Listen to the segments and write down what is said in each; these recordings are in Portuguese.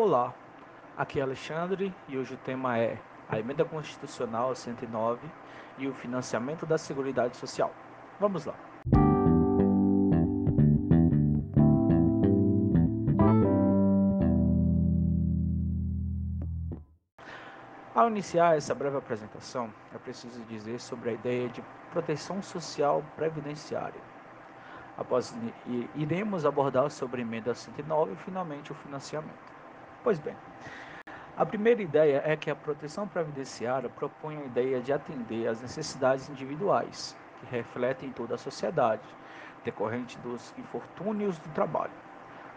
Olá, aqui é Alexandre e hoje o tema é a Emenda Constitucional 109 e o financiamento da Seguridade Social. Vamos lá. Ao iniciar essa breve apresentação, é preciso dizer sobre a ideia de proteção social previdenciária. Após iremos abordar sobre a emenda 109 e finalmente o financiamento. Pois bem, a primeira ideia é que a proteção previdenciária propõe a ideia de atender às necessidades individuais, que refletem toda a sociedade, decorrente dos infortúnios do trabalho.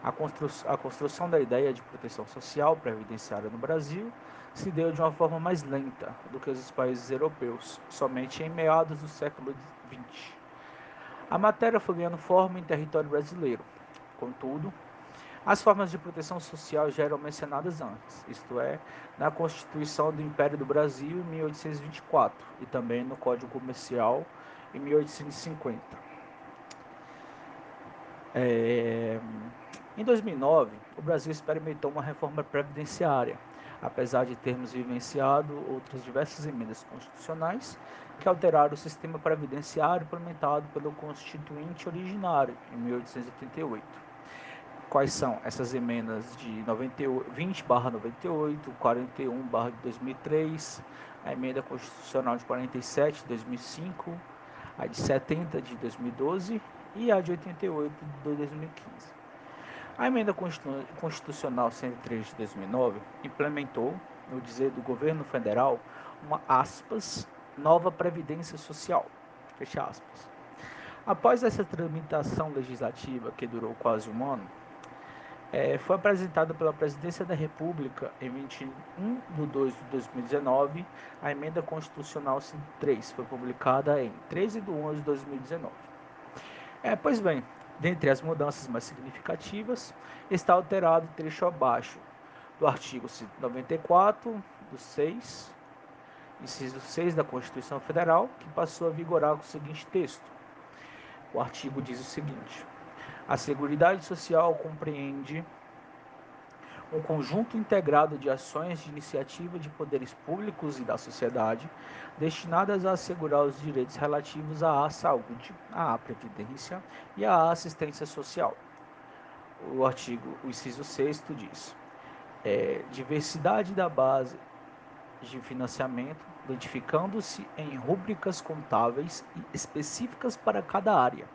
A, constru a construção da ideia de proteção social previdenciária no Brasil se deu de uma forma mais lenta do que os países europeus, somente em meados do século XX. A matéria foi ganhando forma em território brasileiro. Contudo, as formas de proteção social já eram mencionadas antes, isto é, na Constituição do Império do Brasil em 1824 e também no Código Comercial em 1850. É... Em 2009, o Brasil experimentou uma reforma previdenciária, apesar de termos vivenciado outras diversas emendas constitucionais que alteraram o sistema previdenciário implementado pelo Constituinte originário em 1888 quais são essas emendas de 20 barra 98, 41 barra 2003, a emenda constitucional de 47 de 2005, a de 70 de 2012 e a de 88 de 2015. A emenda constitucional 103 de 2009 implementou, no dizer do governo federal, uma aspas, nova previdência social, fecha aspas. Após essa tramitação legislativa que durou quase um ano, é, foi apresentada pela Presidência da República em 21 de 2 de 2019. A emenda constitucional 103 foi publicada em 13 de 11 de 2019. É, pois bem, dentre as mudanças mais significativas, está alterado o trecho abaixo do artigo 194, do 6, inciso 6 da Constituição Federal, que passou a vigorar com o seguinte texto. O artigo diz o seguinte: a Seguridade Social compreende um conjunto integrado de ações de iniciativa de poderes públicos e da sociedade destinadas a assegurar os direitos relativos à saúde, à previdência e à assistência social. O artigo, o inciso 6 diz: é, diversidade da base de financiamento, identificando-se em rúbricas contábeis específicas para cada área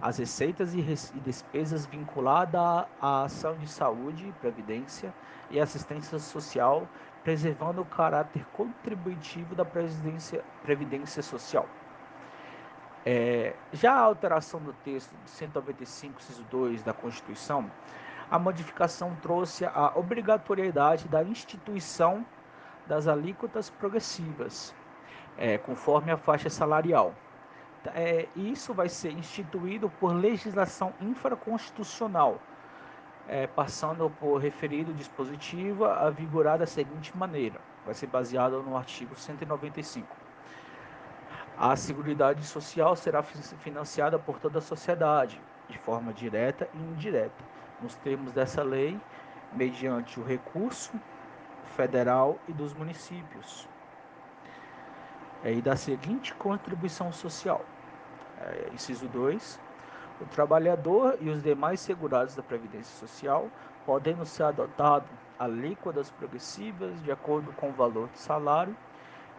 as receitas e, despesas vinculadas à ação de saúde, previdência e assistência social, preservando o caráter contributivo da previdência, social. É, já a alteração do texto de 195, inciso 2 da Constituição, a modificação trouxe a obrigatoriedade da instituição das alíquotas progressivas, é, conforme a faixa salarial. É, isso vai ser instituído por legislação infraconstitucional, é, passando por referido dispositivo a vigorar da seguinte maneira: vai ser baseado no artigo 195. A Seguridade Social será financiada por toda a sociedade, de forma direta e indireta, nos termos dessa lei, mediante o recurso federal e dos municípios é, e da seguinte contribuição social. É, inciso 2. O trabalhador e os demais segurados da Previdência Social podendo ser adotados alíquotas progressivas de acordo com o valor de salário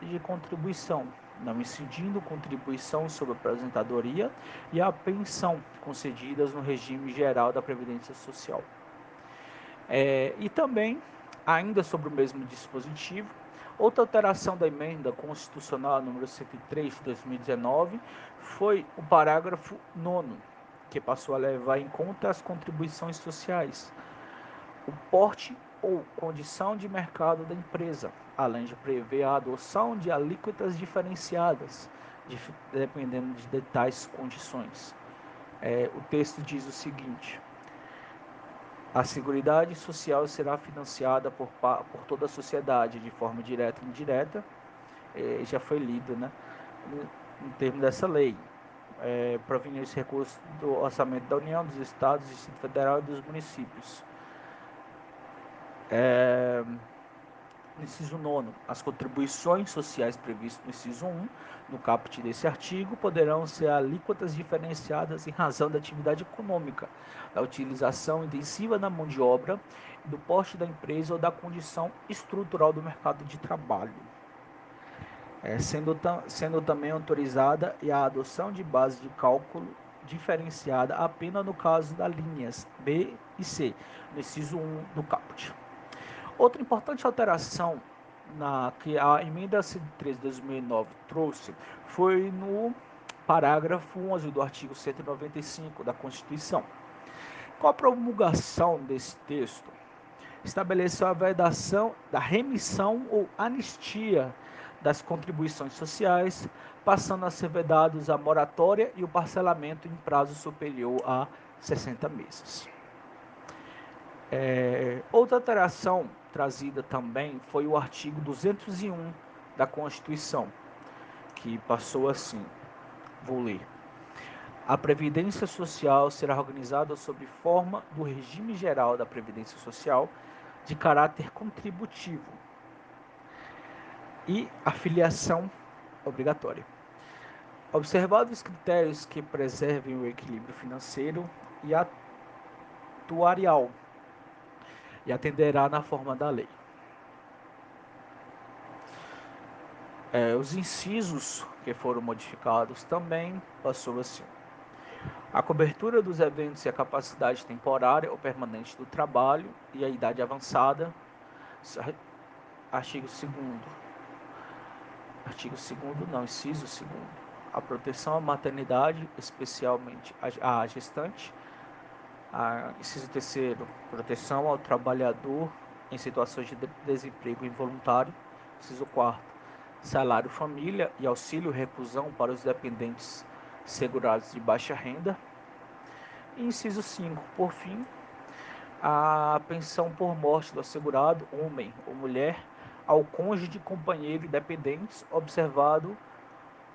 e de contribuição, não incidindo contribuição sobre a aposentadoria e a pensão concedidas no regime geral da Previdência Social. É, e também, ainda sobre o mesmo dispositivo, Outra alteração da emenda constitucional número 103 de 2019 foi o parágrafo 9, que passou a levar em conta as contribuições sociais, o porte ou condição de mercado da empresa, além de prever a adoção de alíquotas diferenciadas, dependendo de tais condições. É, o texto diz o seguinte: a Seguridade Social será financiada por, por toda a sociedade de forma direta e indireta, é, já foi lido né, no, termo dessa lei, é, provenientes recursos do orçamento da União, dos Estados, do Distrito Federal e dos municípios. É, no inciso 9, as contribuições sociais previstas no inciso 1, no caput desse artigo, poderão ser alíquotas diferenciadas em razão da atividade econômica, da utilização intensiva da mão de obra, do porte da empresa ou da condição estrutural do mercado de trabalho. É, sendo, sendo também autorizada a adoção de base de cálculo diferenciada apenas no caso das linhas B e C, no inciso 1 do caput. Outra importante alteração na, que a emenda 103 de 2009 trouxe foi no parágrafo 11 do artigo 195 da Constituição. Com a promulgação desse texto, estabeleceu a vedação da remissão ou anistia das contribuições sociais, passando a ser vedados a moratória e o parcelamento em prazo superior a 60 meses. É, outra alteração trazida também foi o artigo 201 da Constituição, que passou assim: vou ler. A Previdência Social será organizada sob forma do regime geral da Previdência Social de caráter contributivo e afiliação obrigatória. Observados os critérios que preservem o equilíbrio financeiro e atuarial e atenderá na forma da lei. É, os incisos que foram modificados também passou assim. A cobertura dos eventos e a capacidade temporária ou permanente do trabalho e a idade avançada. Artigo 2 Artigo 2 não, inciso 2 A proteção à maternidade, especialmente à gestante, inciso terceiro, proteção ao trabalhador em situações de desemprego involuntário. Inciso quarto, salário família e auxílio reclusão para os dependentes segurados de baixa renda. Inciso 5, por fim, a pensão por morte do assegurado, homem ou mulher, ao cônjuge, companheiro e dependentes, observado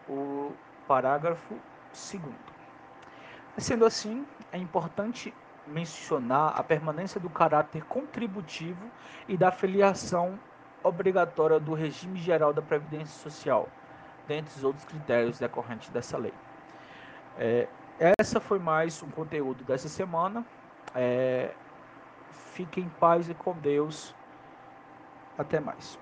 o parágrafo 2. Sendo assim, é importante mencionar a permanência do caráter contributivo e da filiação obrigatória do regime geral da Previdência Social, dentre os outros critérios decorrentes dessa lei. É, essa foi mais um conteúdo dessa semana. É, fiquem em paz e com Deus. Até mais.